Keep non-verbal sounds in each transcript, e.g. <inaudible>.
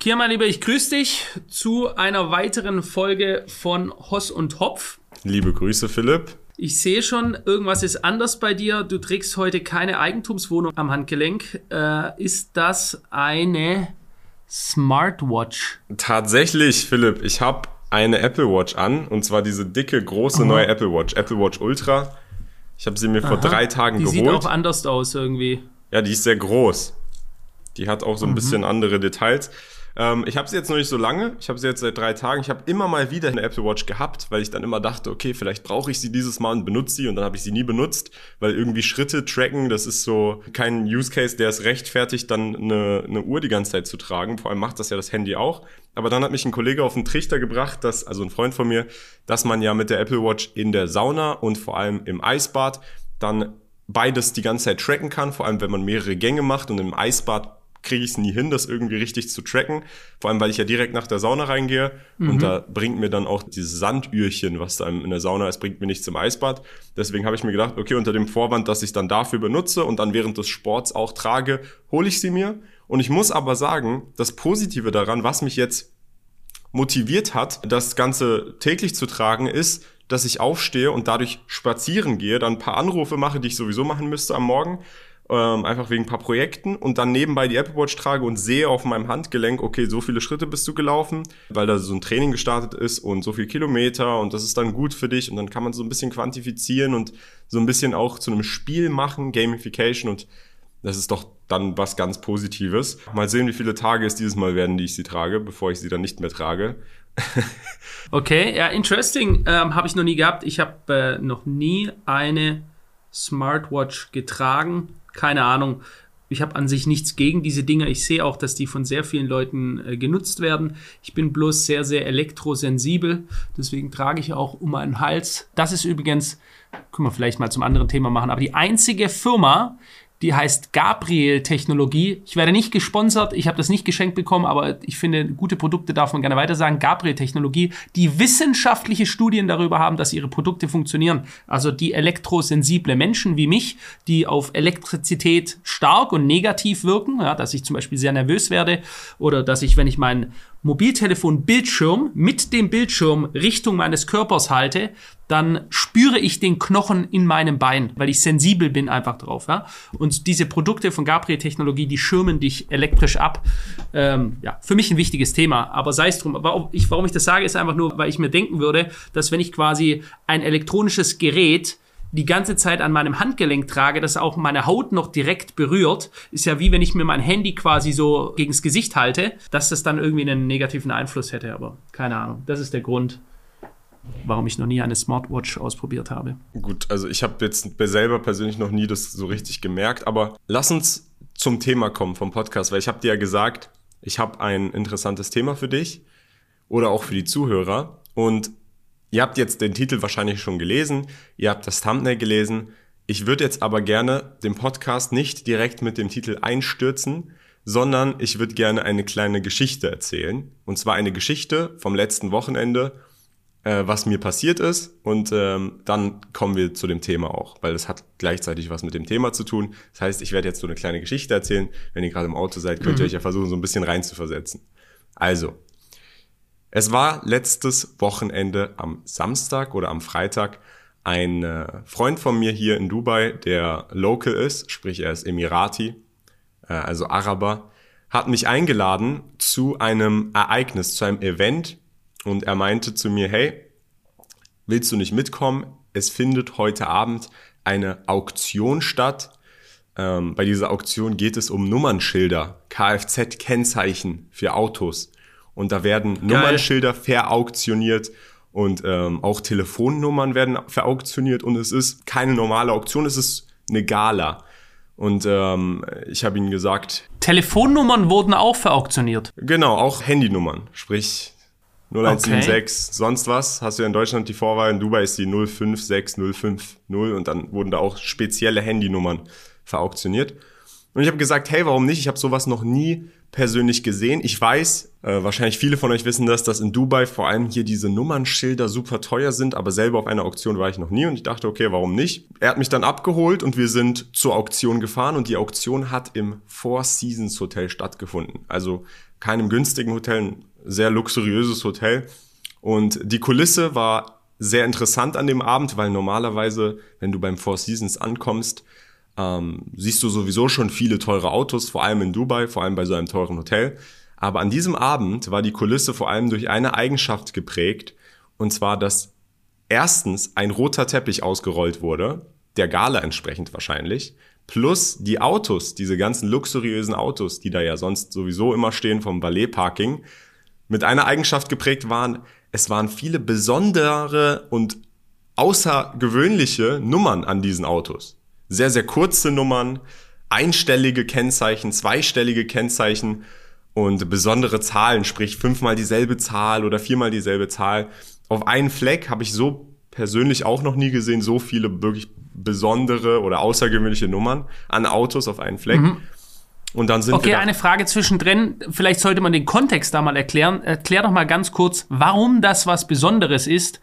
Kia, mein Lieber, ich grüße dich zu einer weiteren Folge von Hoss und Hopf. Liebe Grüße, Philipp. Ich sehe schon, irgendwas ist anders bei dir. Du trägst heute keine Eigentumswohnung am Handgelenk. Äh, ist das eine Smartwatch? Tatsächlich, Philipp. Ich habe eine Apple Watch an und zwar diese dicke, große neue Apple Watch, Apple Watch Ultra. Ich habe sie mir Aha. vor drei Tagen die geholt. Die sieht auch anders aus irgendwie. Ja, die ist sehr groß. Die hat auch so ein mhm. bisschen andere Details. Ähm, ich habe sie jetzt noch nicht so lange. Ich habe sie jetzt seit drei Tagen. Ich habe immer mal wieder eine Apple Watch gehabt, weil ich dann immer dachte, okay, vielleicht brauche ich sie dieses Mal und benutze sie. Und dann habe ich sie nie benutzt, weil irgendwie Schritte tracken, das ist so kein Use Case, der es rechtfertigt, dann eine, eine Uhr die ganze Zeit zu tragen. Vor allem macht das ja das Handy auch. Aber dann hat mich ein Kollege auf den Trichter gebracht, dass, also ein Freund von mir, dass man ja mit der Apple Watch in der Sauna und vor allem im Eisbad dann beides die ganze Zeit tracken kann, vor allem wenn man mehrere Gänge macht und im Eisbad kriege ich es nie hin, das irgendwie richtig zu tracken. Vor allem, weil ich ja direkt nach der Sauna reingehe mhm. und da bringt mir dann auch dieses Sandürchen, was da in der Sauna ist, bringt mir nicht zum Eisbad. Deswegen habe ich mir gedacht, okay, unter dem Vorwand, dass ich dann dafür benutze und dann während des Sports auch trage, hole ich sie mir. Und ich muss aber sagen, das Positive daran, was mich jetzt motiviert hat, das Ganze täglich zu tragen, ist, dass ich aufstehe und dadurch spazieren gehe, dann ein paar Anrufe mache, die ich sowieso machen müsste am Morgen ähm, einfach wegen ein paar Projekten und dann nebenbei die Apple Watch trage und sehe auf meinem Handgelenk, okay, so viele Schritte bist du gelaufen, weil da so ein Training gestartet ist und so viel Kilometer und das ist dann gut für dich und dann kann man so ein bisschen quantifizieren und so ein bisschen auch zu einem Spiel machen, Gamification und das ist doch dann was ganz Positives. Mal sehen, wie viele Tage es dieses Mal werden, die ich sie trage, bevor ich sie dann nicht mehr trage. <laughs> okay, ja, interesting. Ähm, habe ich noch nie gehabt. Ich habe äh, noch nie eine Smartwatch getragen keine Ahnung. Ich habe an sich nichts gegen diese Dinger. Ich sehe auch, dass die von sehr vielen Leuten äh, genutzt werden. Ich bin bloß sehr, sehr elektrosensibel. Deswegen trage ich auch um meinen Hals. Das ist übrigens, können wir vielleicht mal zum anderen Thema machen, aber die einzige Firma, die heißt Gabriel Technologie. Ich werde nicht gesponsert, ich habe das nicht geschenkt bekommen, aber ich finde, gute Produkte darf man gerne weiter sagen. Gabriel Technologie, die wissenschaftliche Studien darüber haben, dass ihre Produkte funktionieren. Also die elektrosensible Menschen wie mich, die auf Elektrizität stark und negativ wirken, ja, dass ich zum Beispiel sehr nervös werde oder dass ich, wenn ich meinen Mobiltelefon-Bildschirm mit dem Bildschirm Richtung meines Körpers halte, dann spüre ich den Knochen in meinem Bein, weil ich sensibel bin einfach drauf. Ja? Und diese Produkte von Gabriel Technologie, die schirmen dich elektrisch ab. Ähm, ja, für mich ein wichtiges Thema, aber sei es drum. Warum ich, warum ich das sage, ist einfach nur, weil ich mir denken würde, dass wenn ich quasi ein elektronisches Gerät die ganze Zeit an meinem Handgelenk trage, das auch meine Haut noch direkt berührt, ist ja wie wenn ich mir mein Handy quasi so gegens Gesicht halte, dass das dann irgendwie einen negativen Einfluss hätte. Aber keine Ahnung. Das ist der Grund, warum ich noch nie eine Smartwatch ausprobiert habe. Gut, also ich habe jetzt selber persönlich noch nie das so richtig gemerkt, aber lass uns zum Thema kommen vom Podcast, weil ich habe dir ja gesagt, ich habe ein interessantes Thema für dich oder auch für die Zuhörer und Ihr habt jetzt den Titel wahrscheinlich schon gelesen, ihr habt das Thumbnail gelesen. Ich würde jetzt aber gerne den Podcast nicht direkt mit dem Titel einstürzen, sondern ich würde gerne eine kleine Geschichte erzählen. Und zwar eine Geschichte vom letzten Wochenende, äh, was mir passiert ist. Und ähm, dann kommen wir zu dem Thema auch, weil es hat gleichzeitig was mit dem Thema zu tun. Das heißt, ich werde jetzt so eine kleine Geschichte erzählen. Wenn ihr gerade im Auto seid, könnt ihr mhm. euch ja versuchen, so ein bisschen reinzuversetzen. Also, es war letztes Wochenende am Samstag oder am Freitag ein äh, Freund von mir hier in Dubai, der local ist, sprich er ist Emirati, äh, also Araber, hat mich eingeladen zu einem Ereignis, zu einem Event und er meinte zu mir, hey, willst du nicht mitkommen? Es findet heute Abend eine Auktion statt. Ähm, bei dieser Auktion geht es um Nummernschilder, Kfz-Kennzeichen für Autos. Und da werden Geil. Nummernschilder verauktioniert und ähm, auch Telefonnummern werden verauktioniert und es ist keine normale Auktion, es ist eine Gala. Und ähm, ich habe ihnen gesagt. Telefonnummern wurden auch verauktioniert. Genau, auch Handynummern. Sprich 0176, okay. sonst was. Hast du ja in Deutschland die Vorwahl, in Dubai ist die 056050 und dann wurden da auch spezielle Handynummern verauktioniert. Und ich habe gesagt, hey, warum nicht? Ich habe sowas noch nie persönlich gesehen. Ich weiß, äh, wahrscheinlich viele von euch wissen das, dass in Dubai vor allem hier diese Nummernschilder super teuer sind, aber selber auf einer Auktion war ich noch nie und ich dachte, okay, warum nicht? Er hat mich dann abgeholt und wir sind zur Auktion gefahren und die Auktion hat im Four Seasons Hotel stattgefunden. Also keinem günstigen Hotel, ein sehr luxuriöses Hotel. Und die Kulisse war sehr interessant an dem Abend, weil normalerweise, wenn du beim Four Seasons ankommst, ähm, siehst du sowieso schon viele teure Autos, vor allem in Dubai, vor allem bei so einem teuren Hotel. Aber an diesem Abend war die Kulisse vor allem durch eine Eigenschaft geprägt, und zwar, dass erstens ein roter Teppich ausgerollt wurde, der Gala entsprechend wahrscheinlich, plus die Autos, diese ganzen luxuriösen Autos, die da ja sonst sowieso immer stehen vom Ballet-Parking, mit einer Eigenschaft geprägt waren, es waren viele besondere und außergewöhnliche Nummern an diesen Autos. Sehr, sehr kurze Nummern, einstellige Kennzeichen, zweistellige Kennzeichen und besondere Zahlen, sprich fünfmal dieselbe Zahl oder viermal dieselbe Zahl. Auf einen Fleck habe ich so persönlich auch noch nie gesehen, so viele wirklich besondere oder außergewöhnliche Nummern an Autos auf einen Fleck. Mhm. Und dann sind okay, wir eine Frage zwischendrin. Vielleicht sollte man den Kontext da mal erklären. Erklär doch mal ganz kurz, warum das was Besonderes ist,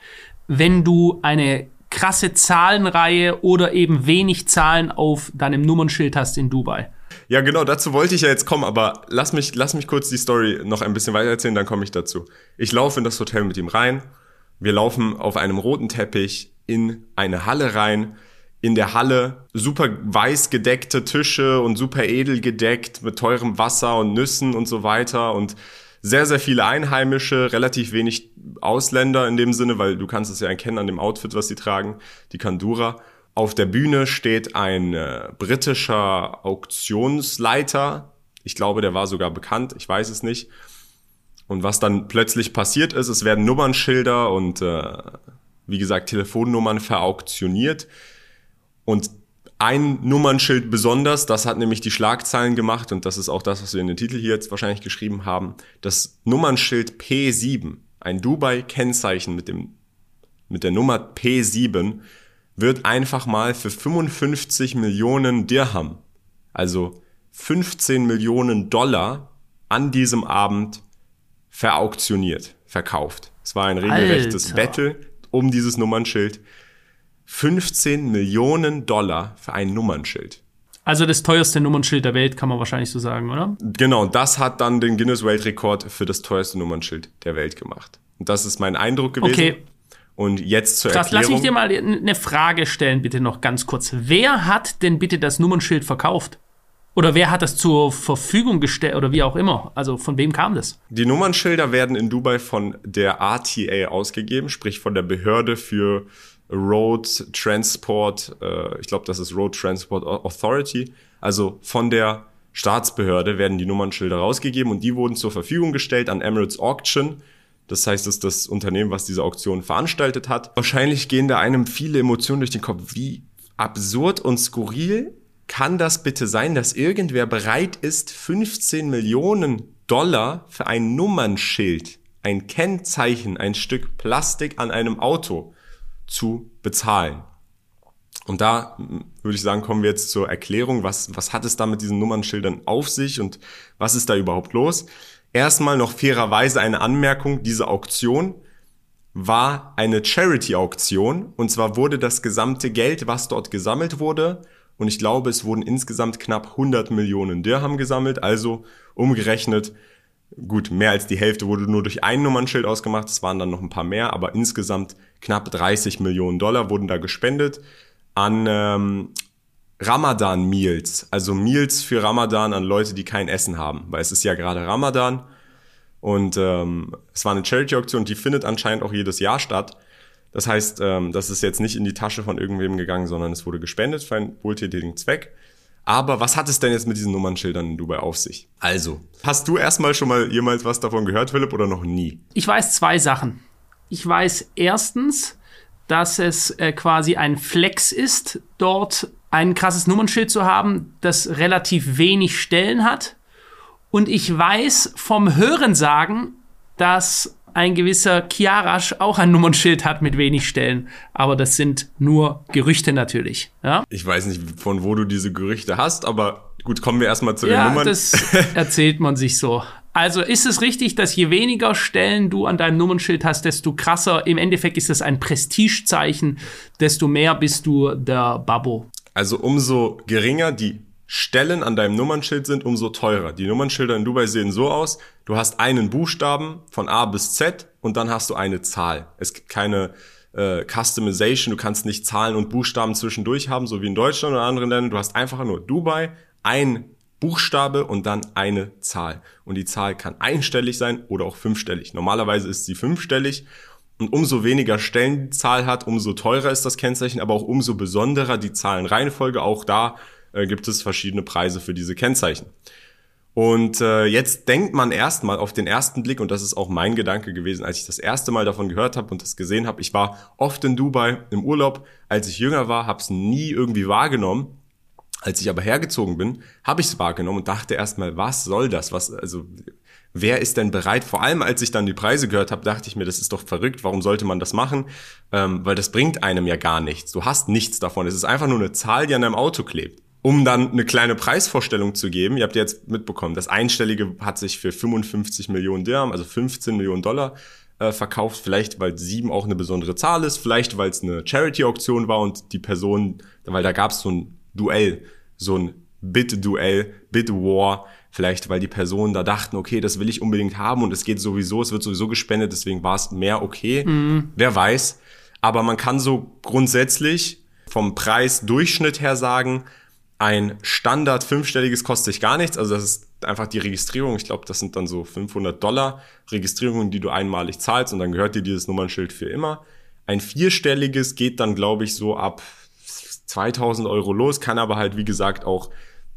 wenn du eine krasse Zahlenreihe oder eben wenig Zahlen auf deinem Nummernschild hast in Dubai. Ja, genau, dazu wollte ich ja jetzt kommen, aber lass mich, lass mich kurz die Story noch ein bisschen weiter erzählen, dann komme ich dazu. Ich laufe in das Hotel mit ihm rein. Wir laufen auf einem roten Teppich in eine Halle rein in der Halle super weiß gedeckte Tische und super edel gedeckt mit teurem Wasser und Nüssen und so weiter und sehr, sehr viele Einheimische, relativ wenig Ausländer in dem Sinne, weil du kannst es ja erkennen an dem Outfit, was sie tragen, die Kandura. Auf der Bühne steht ein äh, britischer Auktionsleiter. Ich glaube, der war sogar bekannt, ich weiß es nicht. Und was dann plötzlich passiert ist, es werden Nummernschilder und äh, wie gesagt Telefonnummern verauktioniert. Und ein Nummernschild besonders, das hat nämlich die Schlagzeilen gemacht und das ist auch das, was wir in den Titel hier jetzt wahrscheinlich geschrieben haben. Das Nummernschild P7, ein Dubai-Kennzeichen mit dem, mit der Nummer P7, wird einfach mal für 55 Millionen Dirham, also 15 Millionen Dollar an diesem Abend verauktioniert, verkauft. Es war ein regelrechtes Alter. Battle um dieses Nummernschild. 15 Millionen Dollar für ein Nummernschild. Also das teuerste Nummernschild der Welt, kann man wahrscheinlich so sagen, oder? Genau, das hat dann den Guinness Weltrekord für das teuerste Nummernschild der Welt gemacht. Und das ist mein Eindruck gewesen. Okay. Und jetzt zur Krass, Erklärung. lass ich dir mal eine Frage stellen, bitte noch ganz kurz. Wer hat denn bitte das Nummernschild verkauft? Oder wer hat das zur Verfügung gestellt oder wie auch immer? Also von wem kam das? Die Nummernschilder werden in Dubai von der RTA ausgegeben, sprich von der Behörde für Road Transport, äh, ich glaube, das ist Road Transport Authority, also von der Staatsbehörde werden die Nummernschilder rausgegeben und die wurden zur Verfügung gestellt an Emirates Auction. Das heißt, das ist das Unternehmen, was diese Auktion veranstaltet hat. Wahrscheinlich gehen da einem viele Emotionen durch den Kopf. Wie absurd und skurril kann das bitte sein, dass irgendwer bereit ist, 15 Millionen Dollar für ein Nummernschild, ein Kennzeichen, ein Stück Plastik an einem Auto zu bezahlen. Und da würde ich sagen, kommen wir jetzt zur Erklärung, was, was hat es da mit diesen Nummernschildern auf sich und was ist da überhaupt los? Erstmal noch fairerweise eine Anmerkung, diese Auktion war eine Charity-Auktion und zwar wurde das gesamte Geld, was dort gesammelt wurde, und ich glaube, es wurden insgesamt knapp 100 Millionen Dirham gesammelt, also umgerechnet Gut, mehr als die Hälfte wurde nur durch ein Nummernschild ausgemacht, es waren dann noch ein paar mehr, aber insgesamt knapp 30 Millionen Dollar wurden da gespendet an ähm, Ramadan-Meals, also Meals für Ramadan an Leute, die kein Essen haben, weil es ist ja gerade Ramadan und ähm, es war eine Charity-Auktion, die findet anscheinend auch jedes Jahr statt. Das heißt, ähm, das ist jetzt nicht in die Tasche von irgendwem gegangen, sondern es wurde gespendet für einen wohltätigen Zweck. Aber was hat es denn jetzt mit diesen Nummernschildern in Dubai auf sich? Also, hast du erstmal schon mal jemals was davon gehört, Philipp, oder noch nie? Ich weiß zwei Sachen. Ich weiß erstens, dass es äh, quasi ein Flex ist, dort ein krasses Nummernschild zu haben, das relativ wenig Stellen hat. Und ich weiß vom Hörensagen, dass ein gewisser Kiarasch auch ein Nummernschild hat mit wenig Stellen. Aber das sind nur Gerüchte natürlich. Ja? Ich weiß nicht, von wo du diese Gerüchte hast, aber gut, kommen wir erstmal zu den ja, Nummern. Das <laughs> erzählt man sich so. Also ist es richtig, dass je weniger Stellen du an deinem Nummernschild hast, desto krasser, im Endeffekt ist das ein Prestigezeichen, desto mehr bist du der Babbo. Also umso geringer die Stellen an deinem Nummernschild sind, umso teurer. Die Nummernschilder in Dubai sehen so aus, du hast einen Buchstaben von A bis Z und dann hast du eine Zahl. Es gibt keine äh, Customization, du kannst nicht Zahlen und Buchstaben zwischendurch haben, so wie in Deutschland oder anderen Ländern. Du hast einfach nur Dubai, ein Buchstabe und dann eine Zahl. Und die Zahl kann einstellig sein oder auch fünfstellig. Normalerweise ist sie fünfstellig und umso weniger Stellen die Zahl hat, umso teurer ist das Kennzeichen, aber auch umso besonderer die Zahlenreihenfolge. Auch da äh, gibt es verschiedene Preise für diese Kennzeichen. Und äh, jetzt denkt man erstmal auf den ersten Blick, und das ist auch mein Gedanke gewesen, als ich das erste Mal davon gehört habe und das gesehen habe. Ich war oft in Dubai im Urlaub, als ich jünger war, habe es nie irgendwie wahrgenommen. Als ich aber hergezogen bin, habe ich es wahrgenommen und dachte erstmal, was soll das? Was, also wer ist denn bereit? Vor allem, als ich dann die Preise gehört habe, dachte ich mir, das ist doch verrückt. Warum sollte man das machen? Ähm, weil das bringt einem ja gar nichts. Du hast nichts davon. Es ist einfach nur eine Zahl, die an deinem Auto klebt um dann eine kleine Preisvorstellung zu geben, ihr habt jetzt mitbekommen, das Einstellige hat sich für 55 Millionen Dirham, also 15 Millionen Dollar, äh, verkauft. Vielleicht, weil sieben auch eine besondere Zahl ist, vielleicht, weil es eine Charity-Auktion war und die Person, weil da gab es so ein Duell, so ein Bid-Duell, Bid-War, vielleicht, weil die Personen da dachten, okay, das will ich unbedingt haben und es geht sowieso, es wird sowieso gespendet, deswegen war es mehr okay. Mhm. Wer weiß. Aber man kann so grundsätzlich vom Preisdurchschnitt her sagen, ein Standard fünfstelliges kostet sich gar nichts. Also das ist einfach die Registrierung. Ich glaube, das sind dann so 500 Dollar Registrierungen, die du einmalig zahlst und dann gehört dir dieses Nummernschild für immer. Ein vierstelliges geht dann, glaube ich, so ab 2000 Euro los, kann aber halt, wie gesagt, auch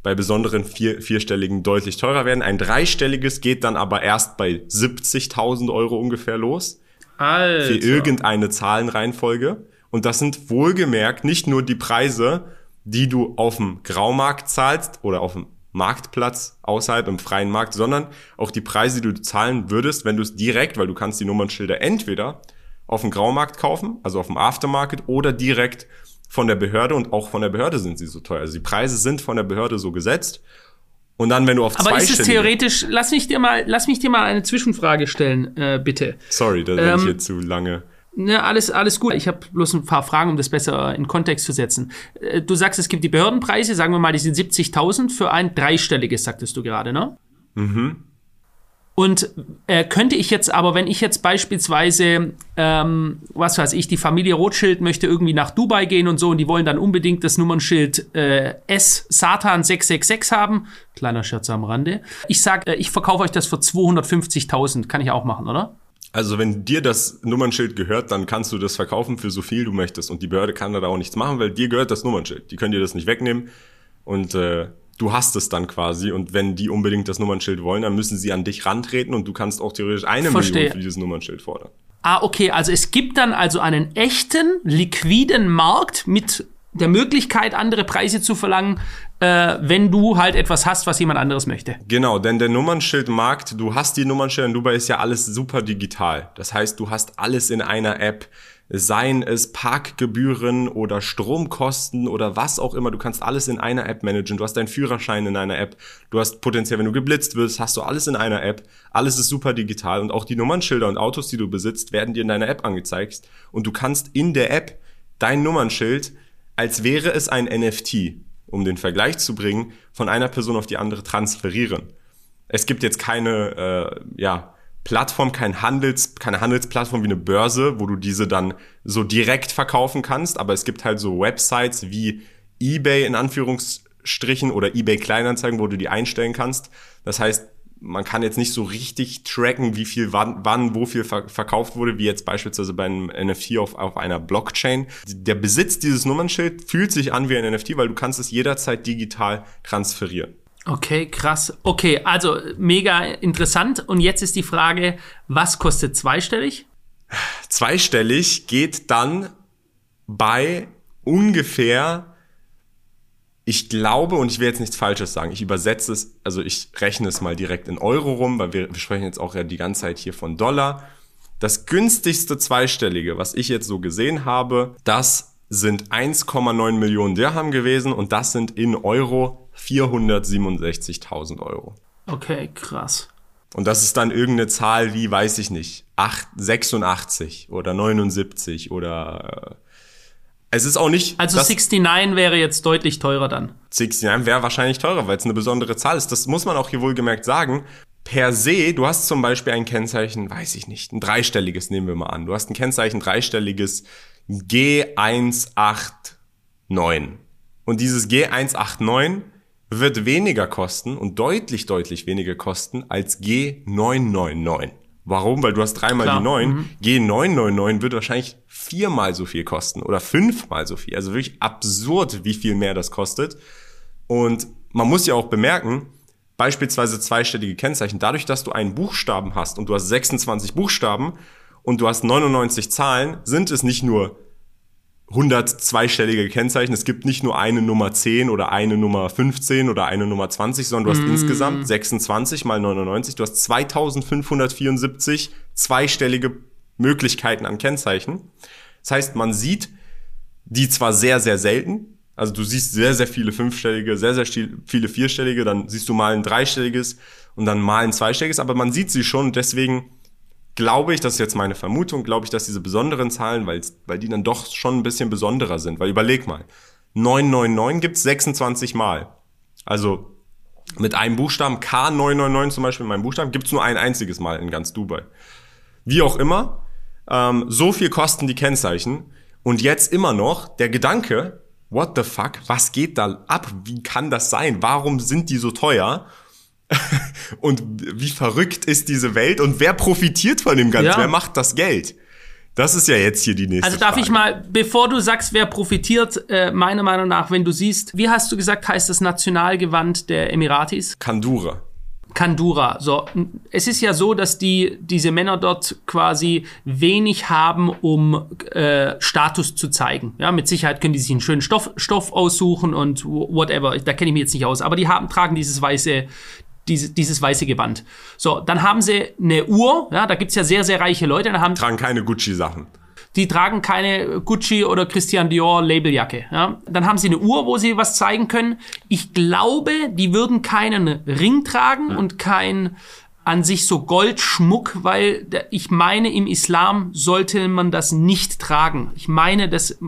bei besonderen vier, vierstelligen deutlich teurer werden. Ein dreistelliges geht dann aber erst bei 70.000 Euro ungefähr los. Alter. Für irgendeine Zahlenreihenfolge. Und das sind wohlgemerkt nicht nur die Preise, die du auf dem Graumarkt zahlst oder auf dem Marktplatz außerhalb im freien Markt, sondern auch die Preise, die du zahlen würdest, wenn du es direkt, weil du kannst die Nummernschilder entweder auf dem Graumarkt kaufen, also auf dem Aftermarket, oder direkt von der Behörde und auch von der Behörde sind sie so teuer. Also die Preise sind von der Behörde so gesetzt. Und dann, wenn du auf Aber ist es theoretisch, lass mich dir mal, lass mich dir mal eine Zwischenfrage stellen, äh, bitte. Sorry, da ähm, ich hier zu lange. Ne, alles, alles gut. Ich habe bloß ein paar Fragen, um das besser in Kontext zu setzen. Äh, du sagst, es gibt die Behördenpreise, sagen wir mal, die sind 70.000 für ein dreistelliges, sagtest du gerade, ne? Mhm. Und äh, könnte ich jetzt aber, wenn ich jetzt beispielsweise, ähm, was weiß ich, die Familie Rothschild möchte irgendwie nach Dubai gehen und so und die wollen dann unbedingt das Nummernschild äh, S Satan 666 haben, kleiner Scherz am Rande. Ich sag, äh, ich verkaufe euch das für 250.000, kann ich auch machen, oder? Also wenn dir das Nummernschild gehört, dann kannst du das verkaufen für so viel du möchtest. Und die Behörde kann da auch nichts machen, weil dir gehört das Nummernschild. Die können dir das nicht wegnehmen. Und äh, du hast es dann quasi. Und wenn die unbedingt das Nummernschild wollen, dann müssen sie an dich rantreten und du kannst auch theoretisch eine Verstehe. Million für dieses Nummernschild fordern. Ah, okay. Also es gibt dann also einen echten, liquiden Markt mit der Möglichkeit, andere Preise zu verlangen, äh, wenn du halt etwas hast, was jemand anderes möchte. Genau, denn der Nummernschildmarkt, du hast die Nummernschilder in Dubai ist ja alles super digital. Das heißt, du hast alles in einer App. Seien es Parkgebühren oder Stromkosten oder was auch immer. Du kannst alles in einer App managen. Du hast deinen Führerschein in einer App. Du hast potenziell, wenn du geblitzt wirst, hast du alles in einer App. Alles ist super digital und auch die Nummernschilder und Autos, die du besitzt, werden dir in deiner App angezeigt. Und du kannst in der App dein Nummernschild, als wäre es ein NFT, um den Vergleich zu bringen, von einer Person auf die andere transferieren. Es gibt jetzt keine äh, ja, Plattform, kein Handels, keine Handelsplattform wie eine Börse, wo du diese dann so direkt verkaufen kannst, aber es gibt halt so Websites wie eBay in Anführungsstrichen oder eBay Kleinanzeigen, wo du die einstellen kannst. Das heißt, man kann jetzt nicht so richtig tracken, wie viel wann, wann wo viel verkauft wurde, wie jetzt beispielsweise bei einem NFT auf, auf einer Blockchain. Der Besitz dieses Nummernschild fühlt sich an wie ein NFT, weil du kannst es jederzeit digital transferieren. Okay, krass. Okay, also mega interessant. Und jetzt ist die Frage, was kostet zweistellig? Zweistellig geht dann bei ungefähr ich glaube, und ich will jetzt nichts Falsches sagen, ich übersetze es, also ich rechne es mal direkt in Euro rum, weil wir, wir sprechen jetzt auch ja die ganze Zeit hier von Dollar. Das günstigste Zweistellige, was ich jetzt so gesehen habe, das sind 1,9 Millionen Dirham gewesen und das sind in Euro 467.000 Euro. Okay, krass. Und das ist dann irgendeine Zahl wie, weiß ich nicht, 8, 86 oder 79 oder Es ist auch nicht. Also 69 wäre jetzt deutlich teurer dann. 69 wäre wahrscheinlich teurer, weil es eine besondere Zahl ist. Das muss man auch hier wohlgemerkt sagen. Per se, du hast zum Beispiel ein Kennzeichen, weiß ich nicht, ein dreistelliges nehmen wir mal an. Du hast ein Kennzeichen dreistelliges G189. Und dieses G189 wird weniger kosten und deutlich, deutlich weniger kosten als G999. Warum? Weil du hast dreimal Klar. die 9. Mhm. G999 wird wahrscheinlich viermal so viel kosten oder fünfmal so viel. Also wirklich absurd, wie viel mehr das kostet. Und man muss ja auch bemerken, beispielsweise zweistellige Kennzeichen, dadurch, dass du einen Buchstaben hast und du hast 26 Buchstaben und du hast 99 Zahlen, sind es nicht nur 100 zweistellige Kennzeichen. Es gibt nicht nur eine Nummer 10 oder eine Nummer 15 oder eine Nummer 20, sondern du hast mm. insgesamt 26 mal 99. Du hast 2574 zweistellige Möglichkeiten an Kennzeichen. Das heißt, man sieht die zwar sehr, sehr selten. Also du siehst sehr, sehr viele fünfstellige, sehr, sehr viele vierstellige. Dann siehst du mal ein dreistelliges und dann mal ein zweistelliges. Aber man sieht sie schon und deswegen glaube ich, das ist jetzt meine Vermutung, glaube ich, dass diese besonderen Zahlen, weil, weil die dann doch schon ein bisschen besonderer sind. Weil überleg mal, 999 gibt's 26 Mal. Also mit einem Buchstaben, K999 zum Beispiel, meinem Buchstaben, gibt's nur ein einziges Mal in ganz Dubai. Wie auch immer, ähm, so viel kosten die Kennzeichen. Und jetzt immer noch der Gedanke, what the fuck, was geht da ab? Wie kann das sein? Warum sind die so teuer? <laughs> und wie verrückt ist diese Welt und wer profitiert von dem Ganzen? Ja. Wer macht das Geld? Das ist ja jetzt hier die nächste Also darf Frage. ich mal, bevor du sagst, wer profitiert, äh, meiner Meinung nach, wenn du siehst, wie hast du gesagt, heißt das Nationalgewand der Emiratis? Kandura. Kandura. So, es ist ja so, dass die diese Männer dort quasi wenig haben, um äh, Status zu zeigen. Ja, mit Sicherheit können die sich einen schönen Stoff, Stoff aussuchen und whatever. Da kenne ich mich jetzt nicht aus. Aber die haben tragen dieses weiße diese, dieses weiße Gewand. So, dann haben sie eine Uhr, ja, da gibt's ja sehr, sehr reiche Leute. Dann haben, tragen keine Gucci-Sachen. Die tragen keine Gucci oder Christian Dior Labeljacke. Ja. Dann haben sie eine Uhr, wo sie was zeigen können. Ich glaube, die würden keinen Ring tragen ja. und kein an sich so Goldschmuck, weil ich meine, im Islam sollte man das nicht tragen. Ich meine, das,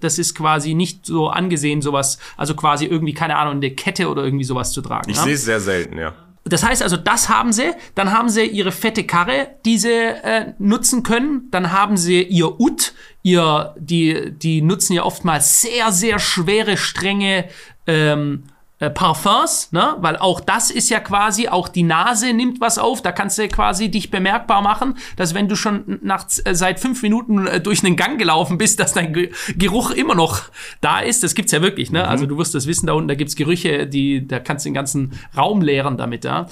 das ist quasi nicht so angesehen, sowas, also quasi irgendwie, keine Ahnung, eine Kette oder irgendwie sowas zu tragen. Ich ja? sehe es sehr selten, ja. Das heißt also, das haben sie. Dann haben sie ihre fette Karre, die sie äh, nutzen können. Dann haben sie ihr Ut, ihr, die, die nutzen ja oftmals sehr, sehr schwere, strenge ähm, äh, Parfums, ne? Weil auch das ist ja quasi, auch die Nase nimmt was auf. Da kannst du quasi dich bemerkbar machen, dass wenn du schon nach, äh, seit fünf Minuten äh, durch einen Gang gelaufen bist, dass dein Ge Geruch immer noch da ist. Das gibt's ja wirklich, ne? Mhm. Also du wirst das wissen, da unten, da gibt's Gerüche, die, da kannst du den ganzen Raum leeren damit, ja.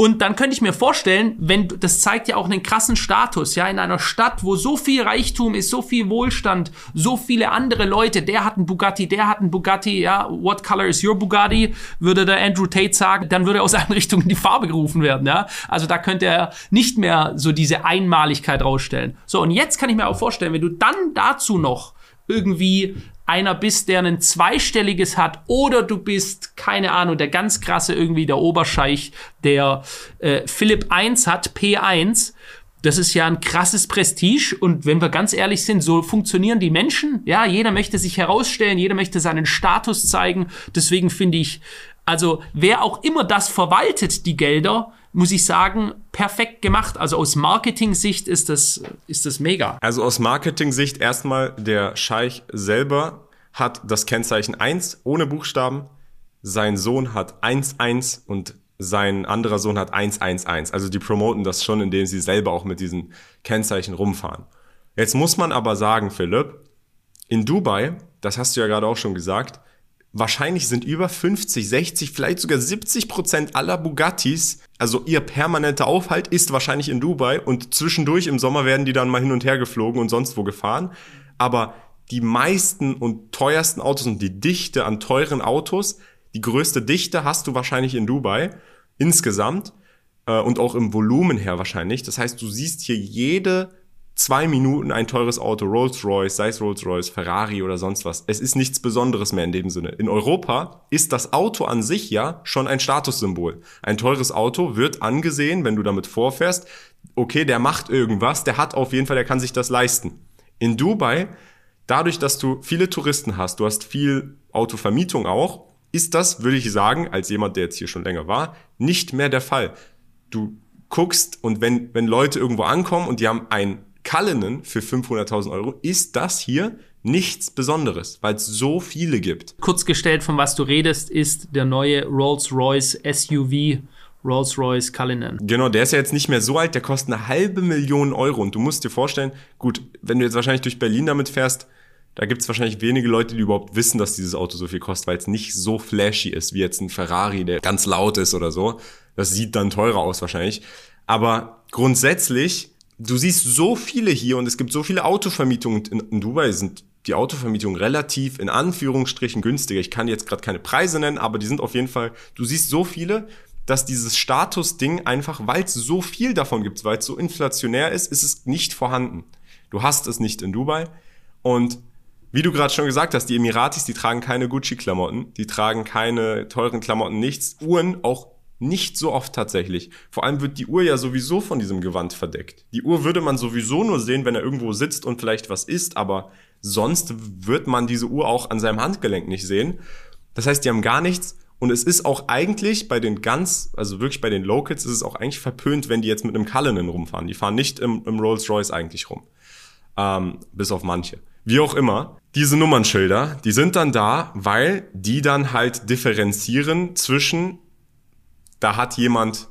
Und dann könnte ich mir vorstellen, wenn das zeigt ja auch einen krassen Status, ja, in einer Stadt, wo so viel Reichtum ist, so viel Wohlstand, so viele andere Leute, der hat einen Bugatti, der hat einen Bugatti, ja, what color is your Bugatti, würde der Andrew Tate sagen, dann würde aus <laughs> allen Richtungen die Farbe gerufen werden, ja. Also da könnte er nicht mehr so diese Einmaligkeit rausstellen. So, und jetzt kann ich mir auch vorstellen, wenn du dann dazu noch irgendwie einer bist, der ein zweistelliges hat, oder du bist, keine Ahnung, der ganz krasse irgendwie der Oberscheich, der äh, Philipp 1 hat, P1. Das ist ja ein krasses Prestige und wenn wir ganz ehrlich sind, so funktionieren die Menschen. Ja, jeder möchte sich herausstellen, jeder möchte seinen Status zeigen. Deswegen finde ich, also wer auch immer das verwaltet, die Gelder, muss ich sagen, perfekt gemacht. Also aus Marketing-Sicht ist das, ist das mega. Also aus Marketing-Sicht erstmal, der Scheich selber hat das Kennzeichen 1 ohne Buchstaben, sein Sohn hat 1-1 und sein anderer Sohn hat 111. Also die promoten das schon, indem sie selber auch mit diesen Kennzeichen rumfahren. Jetzt muss man aber sagen, Philipp, in Dubai, das hast du ja gerade auch schon gesagt, wahrscheinlich sind über 50, 60, vielleicht sogar 70 Prozent aller Bugattis, also ihr permanenter Aufhalt ist wahrscheinlich in Dubai und zwischendurch im Sommer werden die dann mal hin und her geflogen und sonst wo gefahren. Aber die meisten und teuersten Autos und die Dichte an teuren Autos, die größte Dichte hast du wahrscheinlich in Dubai insgesamt äh, und auch im Volumen her wahrscheinlich. Das heißt, du siehst hier jede zwei Minuten ein teures Auto, Rolls-Royce, sei es Rolls-Royce, Ferrari oder sonst was. Es ist nichts Besonderes mehr in dem Sinne. In Europa ist das Auto an sich ja schon ein Statussymbol. Ein teures Auto wird angesehen, wenn du damit vorfährst, okay, der macht irgendwas, der hat auf jeden Fall, der kann sich das leisten. In Dubai dadurch, dass du viele Touristen hast, du hast viel Autovermietung auch, ist das, würde ich sagen, als jemand, der jetzt hier schon länger war, nicht mehr der Fall. Du guckst und wenn, wenn Leute irgendwo ankommen und die haben ein Cullinan für 500.000 Euro, ist das hier nichts Besonderes, weil es so viele gibt. Kurz gestellt, von was du redest, ist der neue Rolls-Royce SUV Rolls-Royce Cullinan. Genau, der ist ja jetzt nicht mehr so alt, der kostet eine halbe Million Euro. Und du musst dir vorstellen, gut, wenn du jetzt wahrscheinlich durch Berlin damit fährst, da gibt es wahrscheinlich wenige Leute, die überhaupt wissen, dass dieses Auto so viel kostet, weil es nicht so flashy ist wie jetzt ein Ferrari, der ganz laut ist oder so. Das sieht dann teurer aus wahrscheinlich. Aber grundsätzlich, du siehst so viele hier und es gibt so viele Autovermietungen in, in Dubai, sind die Autovermietung relativ in Anführungsstrichen günstiger. Ich kann jetzt gerade keine Preise nennen, aber die sind auf jeden Fall, du siehst so viele, dass dieses Status-Ding einfach, weil es so viel davon gibt, weil es so inflationär ist, ist es nicht vorhanden. Du hast es nicht in Dubai. Und wie du gerade schon gesagt hast, die Emiratis, die tragen keine Gucci-Klamotten, die tragen keine teuren Klamotten, nichts. Uhren auch nicht so oft tatsächlich. Vor allem wird die Uhr ja sowieso von diesem Gewand verdeckt. Die Uhr würde man sowieso nur sehen, wenn er irgendwo sitzt und vielleicht was isst, aber sonst wird man diese Uhr auch an seinem Handgelenk nicht sehen. Das heißt, die haben gar nichts und es ist auch eigentlich bei den ganz, also wirklich bei den Locals ist es auch eigentlich verpönt, wenn die jetzt mit einem Cullinan rumfahren. Die fahren nicht im, im Rolls-Royce eigentlich rum. Ähm, bis auf manche. Wie auch immer, diese Nummernschilder, die sind dann da, weil die dann halt differenzieren zwischen da hat jemand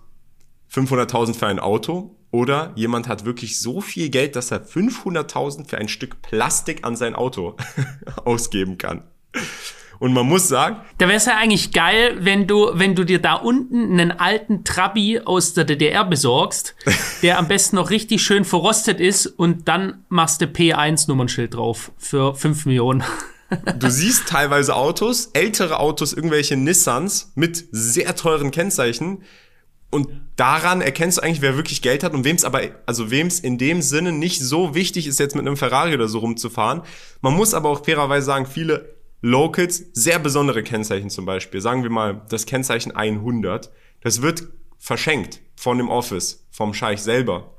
500.000 für ein Auto oder jemand hat wirklich so viel Geld, dass er 500.000 für ein Stück Plastik an sein Auto <laughs> ausgeben kann. Und man muss sagen. Da wäre es ja eigentlich geil, wenn du, wenn du dir da unten einen alten Trabi aus der DDR besorgst, <laughs> der am besten noch richtig schön verrostet ist und dann machst du P1-Nummernschild drauf für 5 Millionen. Du siehst teilweise Autos, ältere Autos, irgendwelche Nissans mit sehr teuren Kennzeichen. Und daran erkennst du eigentlich, wer wirklich Geld hat und wem es aber, also wem es in dem Sinne nicht so wichtig ist, jetzt mit einem Ferrari oder so rumzufahren. Man muss aber auch fairerweise sagen, viele Locals, sehr besondere Kennzeichen zum Beispiel, sagen wir mal das Kennzeichen 100, das wird verschenkt von dem Office, vom Scheich selber.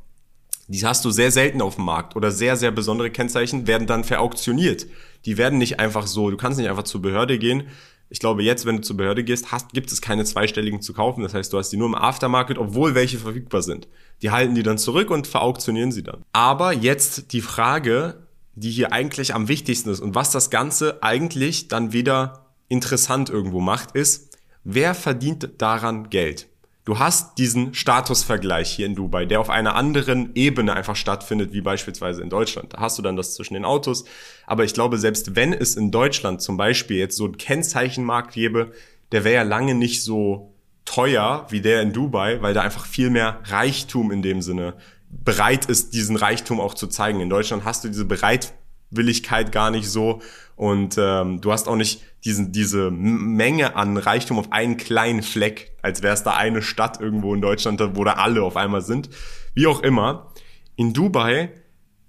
Die hast du sehr selten auf dem Markt oder sehr, sehr besondere Kennzeichen werden dann verauktioniert. Die werden nicht einfach so, du kannst nicht einfach zur Behörde gehen. Ich glaube, jetzt, wenn du zur Behörde gehst, hast, gibt es keine zweistelligen zu kaufen. Das heißt, du hast die nur im Aftermarket, obwohl welche verfügbar sind. Die halten die dann zurück und verauktionieren sie dann. Aber jetzt die Frage, die hier eigentlich am wichtigsten ist und was das Ganze eigentlich dann wieder interessant irgendwo macht, ist, wer verdient daran Geld? Du hast diesen Statusvergleich hier in Dubai, der auf einer anderen Ebene einfach stattfindet, wie beispielsweise in Deutschland. Da hast du dann das zwischen den Autos. Aber ich glaube, selbst wenn es in Deutschland zum Beispiel jetzt so ein Kennzeichenmarkt gäbe, der wäre ja lange nicht so teuer wie der in Dubai, weil da einfach viel mehr Reichtum in dem Sinne bereit ist, diesen Reichtum auch zu zeigen. In Deutschland hast du diese Bereitwilligkeit gar nicht so und ähm, du hast auch nicht diesen, diese Menge an Reichtum auf einen kleinen Fleck, als wäre es da eine Stadt irgendwo in Deutschland, wo da alle auf einmal sind. Wie auch immer. In Dubai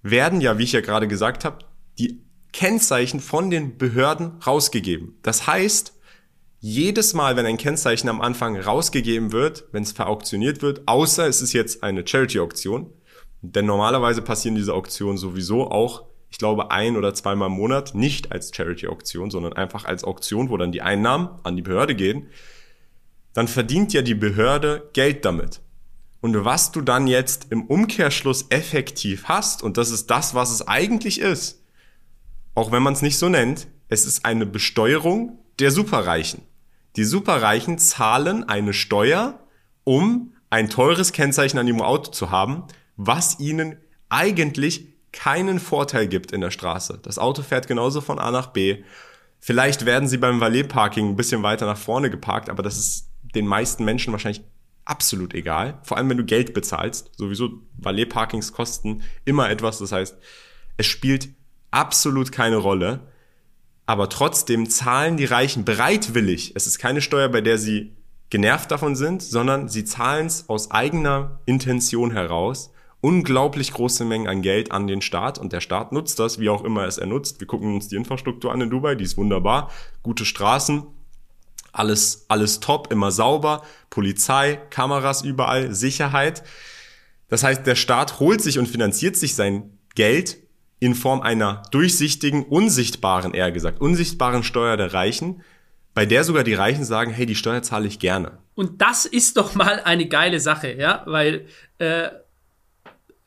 werden ja, wie ich ja gerade gesagt habe, die Kennzeichen von den Behörden rausgegeben. Das heißt, jedes Mal, wenn ein Kennzeichen am Anfang rausgegeben wird, wenn es verauktioniert wird, außer es ist jetzt eine Charity-Auktion, denn normalerweise passieren diese Auktionen sowieso auch ich glaube, ein oder zweimal im Monat, nicht als Charity-Auktion, sondern einfach als Auktion, wo dann die Einnahmen an die Behörde gehen, dann verdient ja die Behörde Geld damit. Und was du dann jetzt im Umkehrschluss effektiv hast, und das ist das, was es eigentlich ist, auch wenn man es nicht so nennt, es ist eine Besteuerung der Superreichen. Die Superreichen zahlen eine Steuer, um ein teures Kennzeichen an ihrem Auto zu haben, was ihnen eigentlich keinen Vorteil gibt in der Straße. Das Auto fährt genauso von A nach B. Vielleicht werden sie beim Valet-Parking ein bisschen weiter nach vorne geparkt, aber das ist den meisten Menschen wahrscheinlich absolut egal. Vor allem, wenn du Geld bezahlst. Sowieso Valet-Parkings kosten immer etwas. Das heißt, es spielt absolut keine Rolle. Aber trotzdem zahlen die Reichen bereitwillig. Es ist keine Steuer, bei der sie genervt davon sind, sondern sie zahlen es aus eigener Intention heraus unglaublich große Mengen an Geld an den Staat und der Staat nutzt das, wie auch immer es er nutzt. Wir gucken uns die Infrastruktur an in Dubai, die ist wunderbar, gute Straßen, alles, alles top, immer sauber, Polizei, Kameras überall, Sicherheit. Das heißt, der Staat holt sich und finanziert sich sein Geld in Form einer durchsichtigen, unsichtbaren, eher gesagt, unsichtbaren Steuer der Reichen, bei der sogar die Reichen sagen, hey, die Steuer zahle ich gerne. Und das ist doch mal eine geile Sache, ja, weil äh,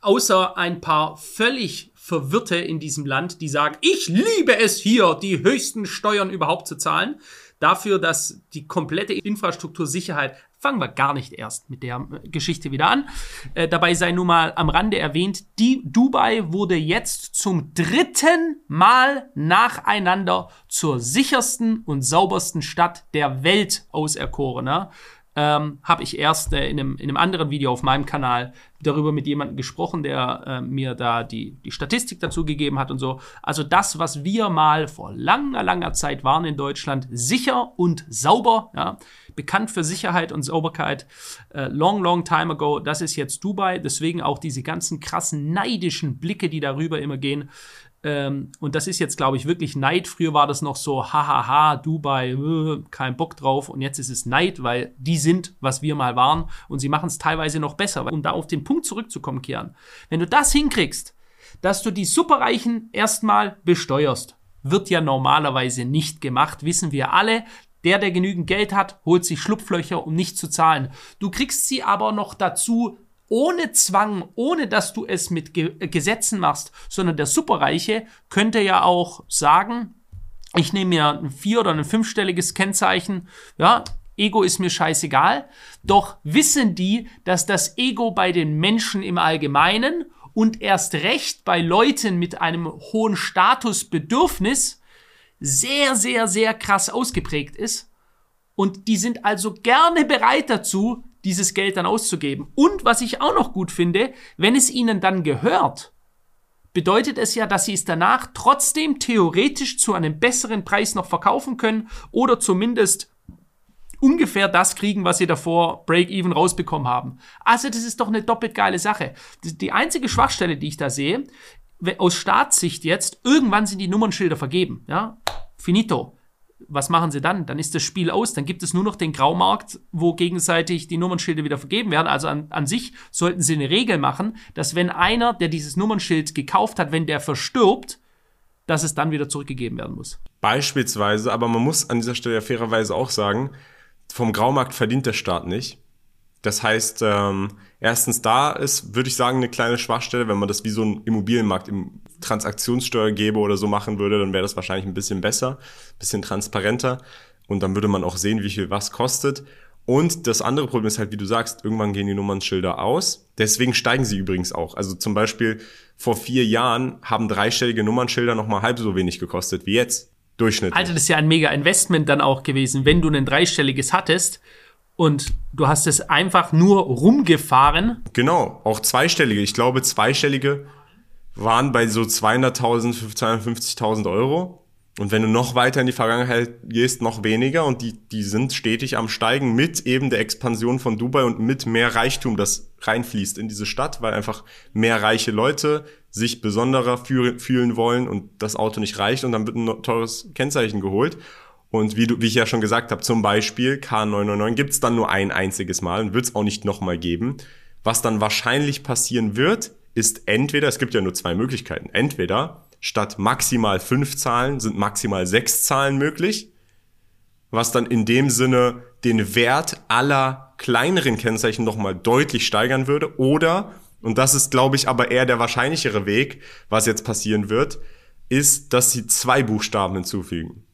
außer ein paar völlig Verwirrte in diesem Land, die sagen, ich liebe es hier, die höchsten Steuern überhaupt zu zahlen, dafür, dass die komplette Infrastruktursicherheit fangen wir gar nicht erst mit der äh, Geschichte wieder an. Äh, dabei sei nun mal am Rande erwähnt, die Dubai wurde jetzt zum dritten Mal nacheinander zur sichersten und saubersten Stadt der Welt auserkoren. Ne? Ähm, habe ich erst äh, in, einem, in einem anderen Video auf meinem Kanal darüber mit jemandem gesprochen, der äh, mir da die, die Statistik dazu gegeben hat und so. Also das, was wir mal vor langer, langer Zeit waren in Deutschland, sicher und sauber, ja, bekannt für Sicherheit und Sauberkeit, äh, long, long time ago, das ist jetzt Dubai. Deswegen auch diese ganzen krassen neidischen Blicke, die darüber immer gehen. Ähm, und das ist jetzt, glaube ich, wirklich Neid. Früher war das noch so, hahaha, Dubai, äh, kein Bock drauf. Und jetzt ist es Neid, weil die sind, was wir mal waren. Und sie machen es teilweise noch besser. Um da auf den Punkt zurückzukommen, Kian. Wenn du das hinkriegst, dass du die Superreichen erstmal besteuerst, wird ja normalerweise nicht gemacht, wissen wir alle. Der, der genügend Geld hat, holt sich Schlupflöcher, um nicht zu zahlen. Du kriegst sie aber noch dazu ohne Zwang, ohne dass du es mit Ge äh, Gesetzen machst, sondern der Superreiche könnte ja auch sagen, ich nehme mir ein vier- oder ein fünfstelliges Kennzeichen, ja, Ego ist mir scheißegal, doch wissen die, dass das Ego bei den Menschen im Allgemeinen und erst recht bei Leuten mit einem hohen Statusbedürfnis sehr, sehr, sehr krass ausgeprägt ist. Und die sind also gerne bereit dazu, dieses Geld dann auszugeben. Und was ich auch noch gut finde, wenn es ihnen dann gehört, bedeutet es ja, dass sie es danach trotzdem theoretisch zu einem besseren Preis noch verkaufen können oder zumindest ungefähr das kriegen, was sie davor Break-Even rausbekommen haben. Also das ist doch eine doppelt geile Sache. Die einzige Schwachstelle, die ich da sehe, aus Staatssicht jetzt, irgendwann sind die Nummernschilder vergeben. Ja, finito was machen sie dann? Dann ist das Spiel aus, dann gibt es nur noch den Graumarkt, wo gegenseitig die Nummernschilder wieder vergeben werden. Also an, an sich sollten sie eine Regel machen, dass wenn einer, der dieses Nummernschild gekauft hat, wenn der verstirbt, dass es dann wieder zurückgegeben werden muss. Beispielsweise, aber man muss an dieser Stelle fairerweise auch sagen, vom Graumarkt verdient der Staat nicht. Das heißt, ähm, erstens da ist, würde ich sagen, eine kleine Schwachstelle, wenn man das wie so ein Immobilienmarkt im Transaktionssteuer gäbe oder so machen würde, dann wäre das wahrscheinlich ein bisschen besser, bisschen transparenter und dann würde man auch sehen, wie viel was kostet. Und das andere Problem ist halt, wie du sagst, irgendwann gehen die Nummernschilder aus. Deswegen steigen sie übrigens auch. Also zum Beispiel vor vier Jahren haben dreistellige Nummernschilder noch mal halb so wenig gekostet wie jetzt. Durchschnittlich. Alter, das ist ja ein mega Investment dann auch gewesen, wenn du ein dreistelliges hattest und du hast es einfach nur rumgefahren. Genau, auch zweistellige. Ich glaube, zweistellige waren bei so 200.000, 250.000 Euro. Und wenn du noch weiter in die Vergangenheit gehst, noch weniger. Und die, die sind stetig am Steigen mit eben der Expansion von Dubai und mit mehr Reichtum, das reinfließt in diese Stadt, weil einfach mehr reiche Leute sich besonderer fühlen wollen und das Auto nicht reicht und dann wird ein teures Kennzeichen geholt. Und wie, du, wie ich ja schon gesagt habe, zum Beispiel K999 gibt's dann nur ein einziges Mal und wird's auch nicht nochmal geben. Was dann wahrscheinlich passieren wird, ist entweder, es gibt ja nur zwei Möglichkeiten, entweder statt maximal fünf Zahlen sind maximal sechs Zahlen möglich, was dann in dem Sinne den Wert aller kleineren Kennzeichen nochmal deutlich steigern würde. Oder, und das ist, glaube ich, aber eher der wahrscheinlichere Weg, was jetzt passieren wird, ist, dass sie zwei Buchstaben hinzufügen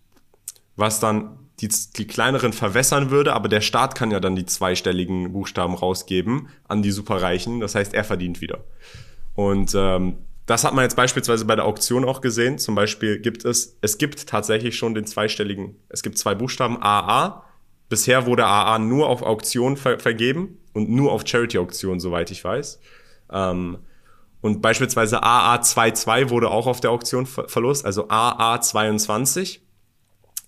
was dann die, die kleineren verwässern würde, aber der Staat kann ja dann die zweistelligen Buchstaben rausgeben an die Superreichen. Das heißt, er verdient wieder. Und ähm, das hat man jetzt beispielsweise bei der Auktion auch gesehen. Zum Beispiel gibt es, es gibt tatsächlich schon den zweistelligen, es gibt zwei Buchstaben AA. Bisher wurde AA nur auf Auktion ver vergeben und nur auf Charity-Auktion, soweit ich weiß. Ähm, und beispielsweise AA22 wurde auch auf der Auktion ver verlost, also AA22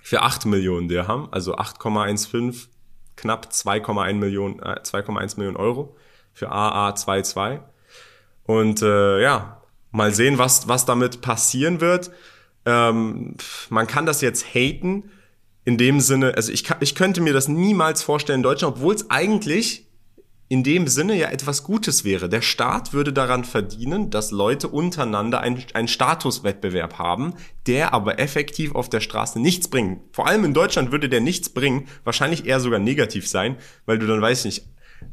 für 8 Millionen Dirham, also 8,15, knapp 2,1 Millionen, äh, 2,1 Millionen Euro für AA22. Und äh, ja, mal sehen, was, was damit passieren wird. Ähm, man kann das jetzt haten, in dem Sinne, also ich, ich könnte mir das niemals vorstellen in Deutschland, obwohl es eigentlich in dem Sinne ja etwas Gutes wäre. Der Staat würde daran verdienen, dass Leute untereinander einen, einen Statuswettbewerb haben, der aber effektiv auf der Straße nichts bringt. Vor allem in Deutschland würde der nichts bringen, wahrscheinlich eher sogar negativ sein, weil du dann, weiß nicht,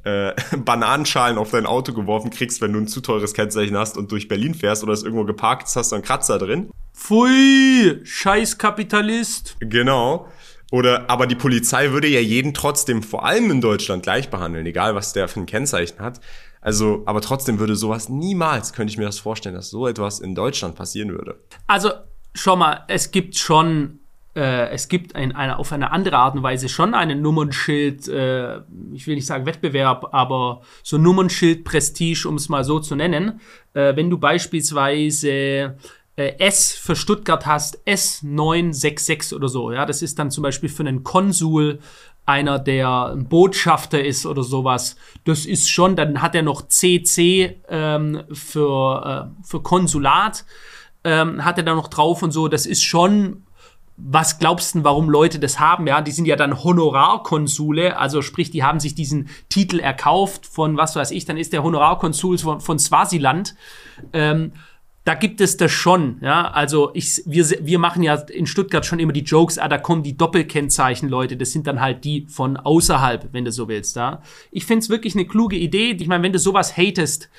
äh, <laughs> Bananenschalen auf dein Auto geworfen kriegst, wenn du ein zu teures Kennzeichen hast und durch Berlin fährst oder es irgendwo geparkt ist, hast du einen Kratzer drin. Pfui, scheiß Kapitalist. Genau. Oder, aber die Polizei würde ja jeden trotzdem, vor allem in Deutschland, gleich behandeln, egal was der für ein Kennzeichen hat. Also, aber trotzdem würde sowas niemals, könnte ich mir das vorstellen, dass so etwas in Deutschland passieren würde. Also, schau mal, es gibt schon, äh, es gibt ein, eine, auf eine andere Art und Weise schon einen Nummernschild, äh, ich will nicht sagen Wettbewerb, aber so Nummernschild Prestige, um es mal so zu nennen. Äh, wenn du beispielsweise äh, S für Stuttgart hast, S966 oder so. Ja, das ist dann zum Beispiel für einen Konsul einer, der ein Botschafter ist oder sowas. Das ist schon, dann hat er noch CC ähm, für, äh, für Konsulat, ähm, hat er da noch drauf und so. Das ist schon was glaubst du, warum Leute das haben? Ja, die sind ja dann Honorarkonsule, also sprich, die haben sich diesen Titel erkauft von was weiß ich, dann ist der Honorarkonsul von, von Swasiland. Ähm, da gibt es das schon, ja. Also ich, wir, wir machen ja in Stuttgart schon immer die Jokes, ah, da kommen die Doppelkennzeichen, Leute. Das sind dann halt die von außerhalb, wenn du so willst, da. Ich find's wirklich eine kluge Idee. Ich meine, wenn du sowas hatest,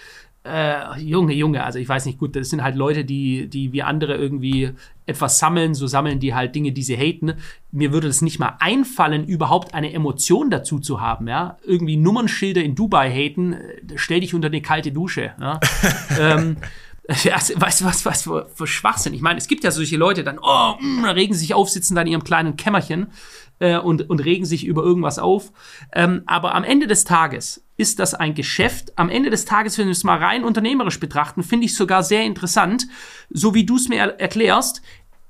äh, Junge, Junge, also ich weiß nicht, gut, das sind halt Leute, die, die wie andere irgendwie etwas sammeln, so sammeln die halt Dinge, die sie haten. Mir würde es nicht mal einfallen, überhaupt eine Emotion dazu zu haben, ja. Irgendwie Nummernschilder in Dubai haten, äh, stell dich unter eine kalte Dusche, ja. <laughs> ähm, ja, <laughs> weißt du was, was für, für Schwachsinn? Ich meine, es gibt ja solche Leute, dann, oh, mh, mm, regen sich auf, sitzen da in ihrem kleinen Kämmerchen äh, und, und regen sich über irgendwas auf. Ähm, aber am Ende des Tages ist das ein Geschäft. Am Ende des Tages, wenn wir es mal rein unternehmerisch betrachten, finde ich sogar sehr interessant, so wie du es mir er erklärst.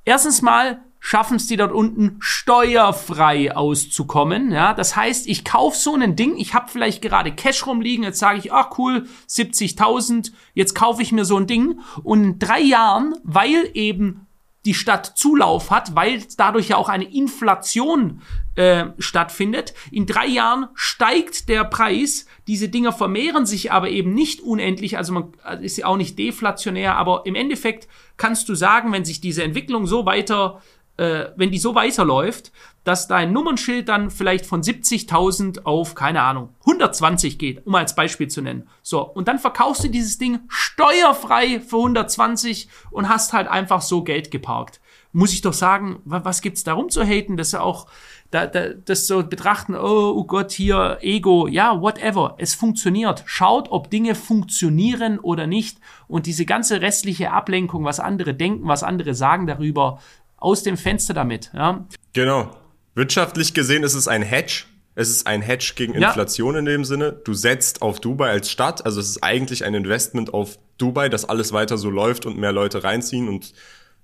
Erstens mal schaffen es die dort unten steuerfrei auszukommen. Ja, das heißt, ich kaufe so ein Ding, ich habe vielleicht gerade Cash rumliegen, jetzt sage ich, ach cool, 70.000, jetzt kaufe ich mir so ein Ding und in drei Jahren, weil eben die Stadt Zulauf hat, weil dadurch ja auch eine Inflation äh, stattfindet. In drei Jahren steigt der Preis. Diese Dinger vermehren sich aber eben nicht unendlich. Also man also ist ja auch nicht deflationär. Aber im Endeffekt kannst du sagen, wenn sich diese Entwicklung so weiter äh, wenn die so weiterläuft, dass dein Nummernschild dann vielleicht von 70.000 auf, keine Ahnung, 120 geht, um als Beispiel zu nennen. So, und dann verkaufst du dieses Ding steuerfrei für 120 und hast halt einfach so Geld geparkt. Muss ich doch sagen, was gibt's darum zu haten, dass er auch da, da, das so betrachten, oh, oh Gott, hier Ego, ja, whatever, es funktioniert. Schaut, ob Dinge funktionieren oder nicht und diese ganze restliche Ablenkung, was andere denken, was andere sagen darüber, aus dem Fenster damit. Ja. Genau. Wirtschaftlich gesehen ist es ein Hedge. Es ist ein Hedge gegen Inflation ja. in dem Sinne. Du setzt auf Dubai als Stadt. Also es ist eigentlich ein Investment auf Dubai, dass alles weiter so läuft und mehr Leute reinziehen und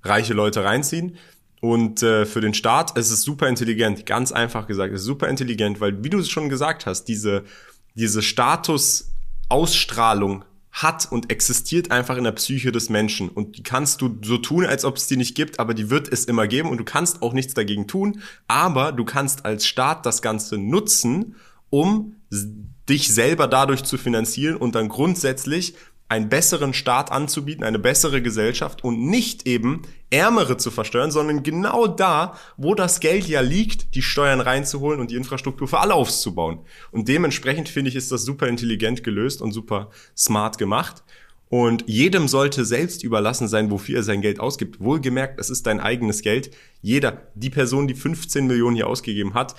reiche Leute reinziehen. Und äh, für den Staat ist es super intelligent, ganz einfach gesagt, es ist super intelligent, weil wie du es schon gesagt hast, diese diese Statusausstrahlung hat und existiert einfach in der Psyche des Menschen. Und die kannst du so tun, als ob es die nicht gibt, aber die wird es immer geben und du kannst auch nichts dagegen tun. Aber du kannst als Staat das Ganze nutzen, um dich selber dadurch zu finanzieren und dann grundsätzlich einen besseren Staat anzubieten, eine bessere Gesellschaft und nicht eben Ärmere zu versteuern, sondern genau da, wo das Geld ja liegt, die Steuern reinzuholen und die Infrastruktur für alle aufzubauen. Und dementsprechend finde ich, ist das super intelligent gelöst und super smart gemacht. Und jedem sollte selbst überlassen sein, wofür er sein Geld ausgibt. Wohlgemerkt, es ist dein eigenes Geld. Jeder, die Person, die 15 Millionen hier ausgegeben hat,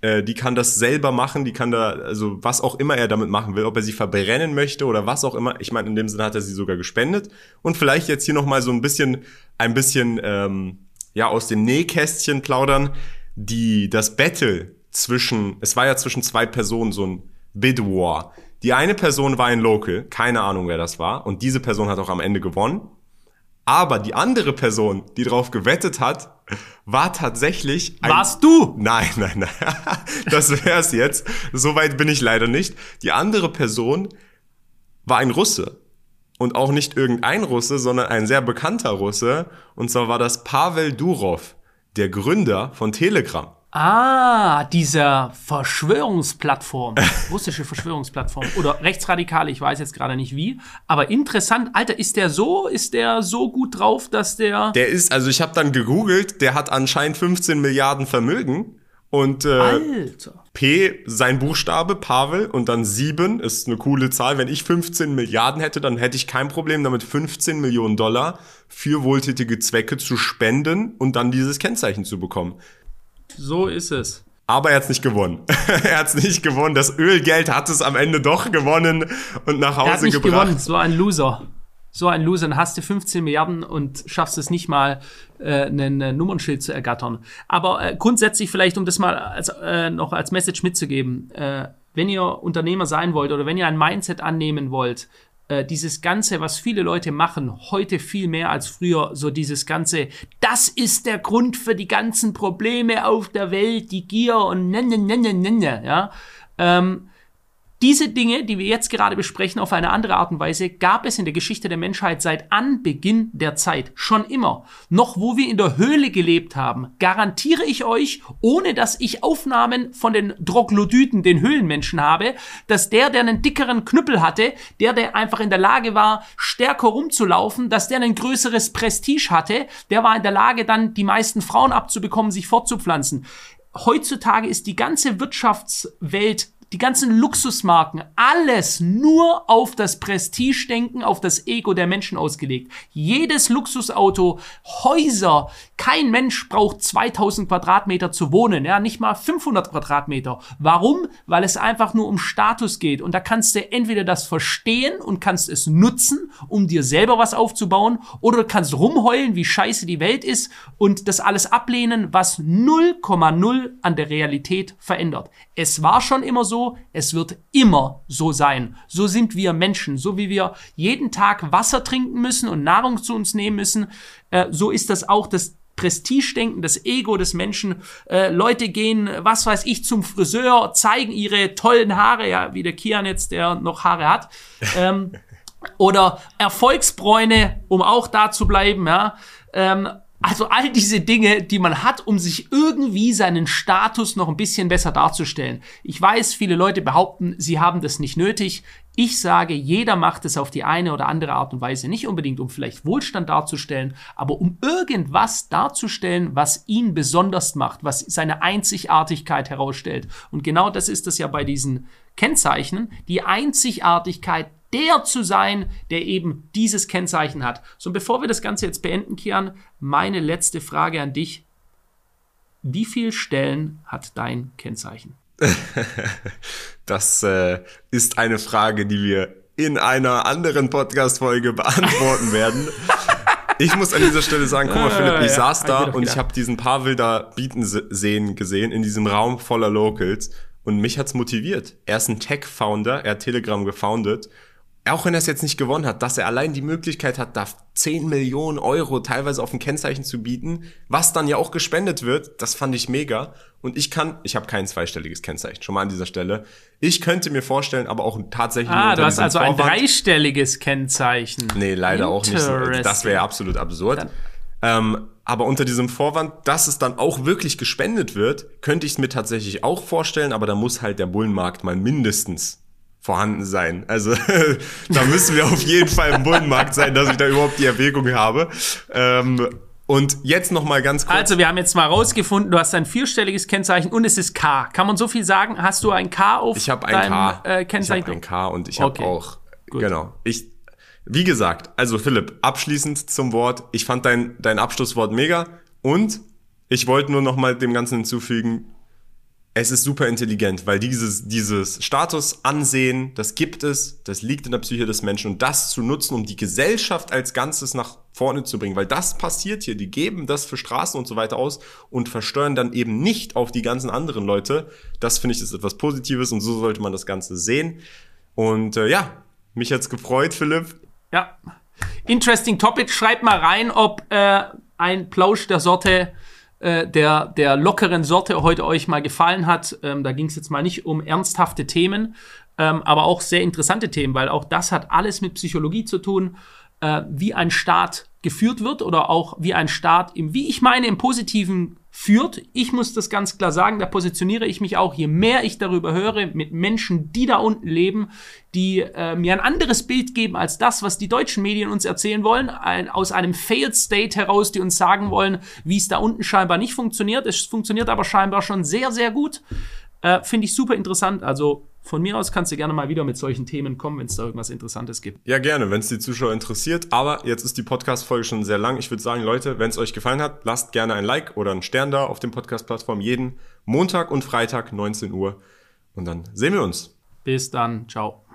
äh, die kann das selber machen, die kann da, also was auch immer er damit machen will, ob er sie verbrennen möchte oder was auch immer. Ich meine, in dem Sinne hat er sie sogar gespendet. Und vielleicht jetzt hier nochmal so ein bisschen, ein bisschen, ähm, ja, aus dem Nähkästchen plaudern. Die, das Battle zwischen, es war ja zwischen zwei Personen so ein Bid War. Die eine Person war ein Local, keine Ahnung, wer das war, und diese Person hat auch am Ende gewonnen. Aber die andere Person, die drauf gewettet hat, war tatsächlich ein Warst du? Nein, nein, nein. <laughs> Das wär's jetzt. Soweit bin ich leider nicht. Die andere Person war ein Russe. Und auch nicht irgendein Russe, sondern ein sehr bekannter Russe. Und zwar war das Pavel Durov, der Gründer von Telegram. Ah, dieser Verschwörungsplattform, <laughs> russische Verschwörungsplattform oder rechtsradikale, ich weiß jetzt gerade nicht wie, aber interessant, Alter, ist der so, ist der so gut drauf, dass der Der ist, also ich habe dann gegoogelt, der hat anscheinend 15 Milliarden Vermögen und äh, Alter. P, sein Buchstabe, Pavel, und dann 7 ist eine coole Zahl. Wenn ich 15 Milliarden hätte, dann hätte ich kein Problem damit, 15 Millionen Dollar für wohltätige Zwecke zu spenden und dann dieses Kennzeichen zu bekommen. So ist es. Aber er hat's nicht gewonnen. <laughs> er hat's nicht gewonnen. Das Ölgeld hat es am Ende doch gewonnen und nach Hause Er hat nicht gebracht. gewonnen, so ein Loser. So ein Loser, dann hast du 15 Milliarden und schaffst es nicht mal, äh, einen äh, Nummernschild zu ergattern. Aber äh, grundsätzlich vielleicht, um das mal als, äh, noch als Message mitzugeben, äh, wenn ihr Unternehmer sein wollt oder wenn ihr ein Mindset annehmen wollt, äh, dieses Ganze, was viele Leute machen, heute viel mehr als früher, so dieses Ganze, das ist der Grund für die ganzen Probleme auf der Welt, die Gier und ne, ne, ne, ne, ne, ne, ja. Ähm, diese Dinge, die wir jetzt gerade besprechen, auf eine andere Art und Weise, gab es in der Geschichte der Menschheit seit Anbeginn der Zeit. Schon immer. Noch wo wir in der Höhle gelebt haben, garantiere ich euch, ohne dass ich Aufnahmen von den Troglodyten, den Höhlenmenschen habe, dass der, der einen dickeren Knüppel hatte, der, der einfach in der Lage war, stärker rumzulaufen, dass der ein größeres Prestige hatte, der war in der Lage, dann die meisten Frauen abzubekommen, sich fortzupflanzen. Heutzutage ist die ganze Wirtschaftswelt die ganzen Luxusmarken, alles nur auf das Prestige-Denken, auf das Ego der Menschen ausgelegt. Jedes Luxusauto, Häuser, kein Mensch braucht 2000 Quadratmeter zu wohnen, ja, nicht mal 500 Quadratmeter. Warum? Weil es einfach nur um Status geht. Und da kannst du entweder das verstehen und kannst es nutzen, um dir selber was aufzubauen, oder du kannst rumheulen, wie scheiße die Welt ist und das alles ablehnen, was 0,0 an der Realität verändert. Es war schon immer so, es wird immer so sein. So sind wir Menschen, so wie wir jeden Tag Wasser trinken müssen und Nahrung zu uns nehmen müssen, äh, so ist das auch das Prestigedenken, das Ego des Menschen. Äh, Leute gehen, was weiß ich, zum Friseur, zeigen ihre tollen Haare, ja, wie der Kian jetzt, der noch Haare hat. Ähm, <laughs> oder Erfolgsbräune, um auch da zu bleiben, ja. Ähm, also all diese Dinge, die man hat, um sich irgendwie seinen Status noch ein bisschen besser darzustellen. Ich weiß, viele Leute behaupten, sie haben das nicht nötig. Ich sage, jeder macht es auf die eine oder andere Art und Weise. Nicht unbedingt, um vielleicht Wohlstand darzustellen, aber um irgendwas darzustellen, was ihn besonders macht, was seine Einzigartigkeit herausstellt. Und genau das ist es ja bei diesen Kennzeichen. Die Einzigartigkeit der zu sein, der eben dieses Kennzeichen hat. So, und bevor wir das Ganze jetzt beenden, Kian, meine letzte Frage an dich. Wie viele Stellen hat dein Kennzeichen? <laughs> Das äh, ist eine Frage, die wir in einer anderen Podcast-Folge beantworten <laughs> werden. Ich muss an dieser Stelle sagen, guck mal, Philipp, ich Ja, saß da und ich habe diesen Pavel da bieten se- sehen gesehen in diesem Raum voller Locals und mich hat's motiviert. Er ist ein Tech-Founder, er hat Telegram gefoundet. Auch wenn er es jetzt nicht gewonnen hat, dass er allein die Möglichkeit hat, da 10 Millionen Euro teilweise auf ein Kennzeichen zu bieten, was dann ja auch gespendet wird, das fand ich mega. Und ich kann, ich habe kein zweistelliges Kennzeichen, schon mal an dieser Stelle. Ich könnte mir vorstellen, aber auch tatsächlich Ah, du hast also ein Vorwand- dreistelliges Kennzeichen. Nee, leider auch nicht. Das wäre absolut absurd. Ähm, aber unter diesem Vorwand, dass es dann auch wirklich gespendet wird, könnte ich es mir tatsächlich auch vorstellen, aber da muss halt der Bullenmarkt mal mindestens vorhanden sein. Also <laughs> da müssen wir auf jeden Fall im Bullenmarkt sein, dass ich da überhaupt die Erwägung habe. Ähm, und jetzt noch mal ganz kurz. Also, wir haben jetzt mal rausgefunden, du hast ein vierstelliges Kennzeichen und es ist K. Kann man so viel sagen? Hast du ein K auf Ich habe ein deinem K. Äh, ich Kennzeichen? habe ein K und ich habe Okay. auch Gut. genau. Ich wie gesagt, also Philipp, abschließend zum Wort. Ich fand dein dein Abschlusswort mega und ich wollte nur noch mal dem ganzen hinzufügen, es ist super intelligent, weil dieses, dieses Status ansehen, das gibt es, das liegt in der Psyche des Menschen und das zu nutzen, um die Gesellschaft als Ganzes nach vorne zu bringen, weil das passiert hier, die geben das für Straßen und so weiter aus und versteuern dann eben nicht auf die ganzen anderen Leute. Das finde ich ist etwas Positives und so sollte man das Ganze sehen. Und äh, ja, mich hat's gefreut, Philipp. Ja. Interesting Topic. Schreibt mal rein, ob äh, ein Plausch der Sorte, äh, der, der lockeren Sorte heute euch mal gefallen hat. Ähm, da ging es jetzt mal nicht um ernsthafte Themen, ähm, aber auch sehr interessante Themen, weil auch das hat alles mit Psychologie zu tun, äh, wie ein Staat geführt wird oder auch wie ein Staat, im, wie ich meine, im Positiven führt. Ich muss das ganz klar sagen, da positioniere ich mich auch, je mehr ich darüber höre, mit Menschen, die da unten leben, die äh, mir ein anderes Bild geben als das, was die deutschen Medien uns erzählen wollen, ein, aus einem Failed State heraus, die uns sagen wollen, wie es da unten scheinbar nicht funktioniert. Es funktioniert aber scheinbar schon sehr, sehr gut. Äh, Finde ich super interessant. Also von mir aus kannst du gerne mal wieder mit solchen Themen kommen, wenn es da irgendwas Interessantes gibt. Ja, gerne, wenn es die Zuschauer interessiert. Aber jetzt ist die Podcast-Folge schon sehr lang. Ich würde sagen, Leute, wenn es euch gefallen hat, lasst gerne ein Like oder einen Stern da auf den Podcast-Plattformen jeden Montag und Freitag 19 Uhr. Und dann sehen wir uns. Bis dann. Ciao.